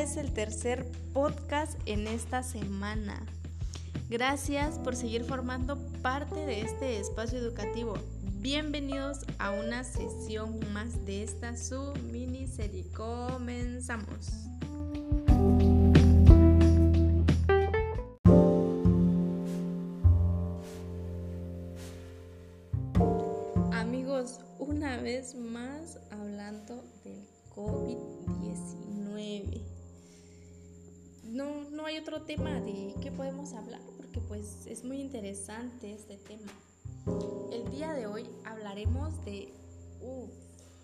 es el tercer podcast en esta semana. Gracias por seguir formando parte de este espacio educativo. Bienvenidos a una sesión más de esta su miniserie. Comenzamos. Amigos, una vez más hablando del COVID-19. Hay otro tema de qué podemos hablar porque pues es muy interesante este tema. El día de hoy hablaremos de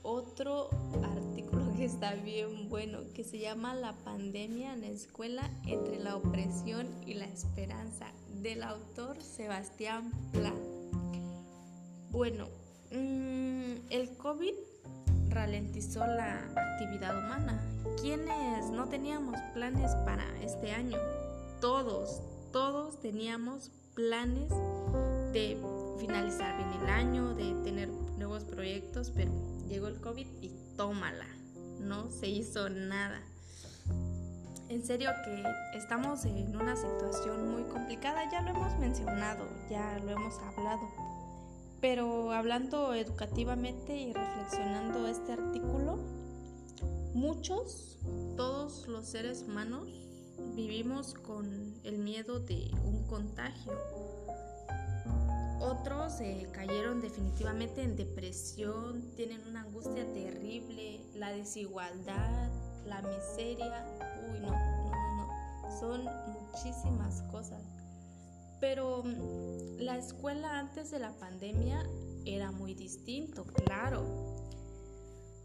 otro artículo que está bien bueno, que se llama La pandemia en la escuela entre la opresión y la esperanza, del autor Sebastián Pla. Bueno, mmm, el COVID ralentizó la actividad humana. ¿Quiénes no teníamos planes para este año? Todos, todos teníamos planes de finalizar bien el año, de tener nuevos proyectos, pero llegó el COVID y tómala, no se hizo nada. En serio que estamos en una situación muy complicada, ya lo hemos mencionado, ya lo hemos hablado pero hablando educativamente y reflexionando este artículo, muchos, todos los seres humanos, vivimos con el miedo de un contagio. Otros cayeron definitivamente en depresión, tienen una angustia terrible, la desigualdad, la miseria. Uy, no, no, no, no. Son muchísimas cosas. Pero mm, la escuela antes de la pandemia era muy distinto, claro.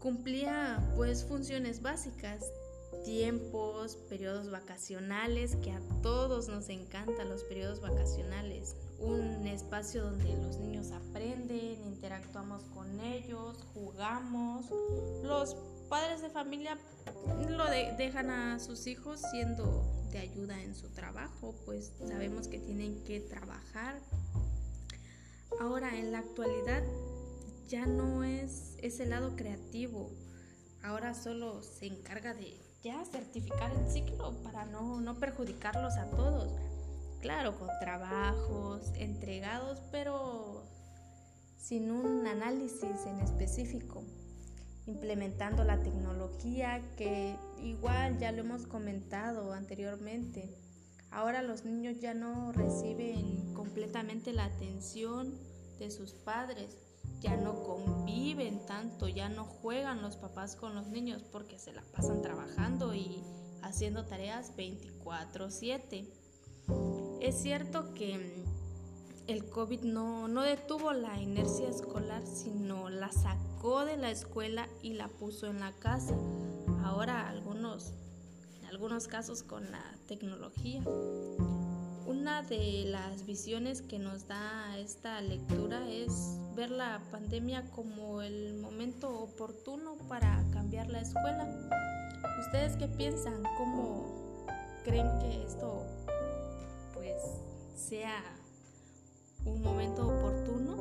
Cumplía pues funciones básicas, tiempos, periodos vacacionales, que a todos nos encantan los periodos vacacionales. Un espacio donde los niños aprenden, interactuamos con ellos, jugamos. Los padres de familia lo dejan a sus hijos siendo de ayuda en su trabajo, pues sabemos que tienen que trabajar. Ahora, en la actualidad ya no es ese lado creativo, ahora solo se encarga de ya certificar el ciclo para no, no perjudicarlos a todos. Claro, con trabajos entregados, pero sin un análisis en específico implementando la tecnología que igual ya lo hemos comentado anteriormente. Ahora los niños ya no reciben completamente la atención de sus padres, ya no conviven tanto, ya no juegan los papás con los niños porque se la pasan trabajando y haciendo tareas 24/7. Es cierto que el COVID no, no detuvo la inercia escolar, sino la sacó de la escuela y la puso en la casa. Ahora algunos, en algunos casos con la tecnología. Una de las visiones que nos da esta lectura es ver la pandemia como el momento oportuno para cambiar la escuela. ¿Ustedes qué piensan? ¿Cómo creen que esto pues sea un momento oportuno?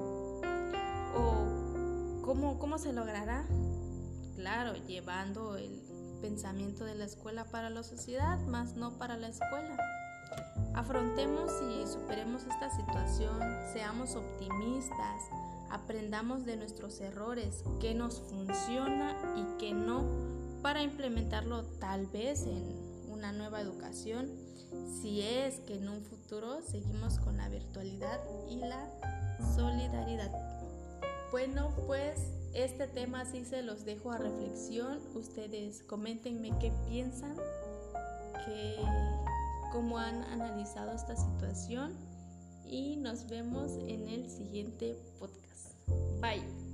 ¿O cómo, cómo se logrará? Claro, llevando el pensamiento de la escuela para la sociedad, más no para la escuela. Afrontemos y superemos esta situación, seamos optimistas, aprendamos de nuestros errores, qué nos funciona y qué no, para implementarlo tal vez en una nueva educación si es que en un futuro seguimos con la virtualidad y la solidaridad. Bueno, pues este tema sí se los dejo a reflexión. Ustedes coméntenme qué piensan, cómo han analizado esta situación y nos vemos en el siguiente podcast. Bye.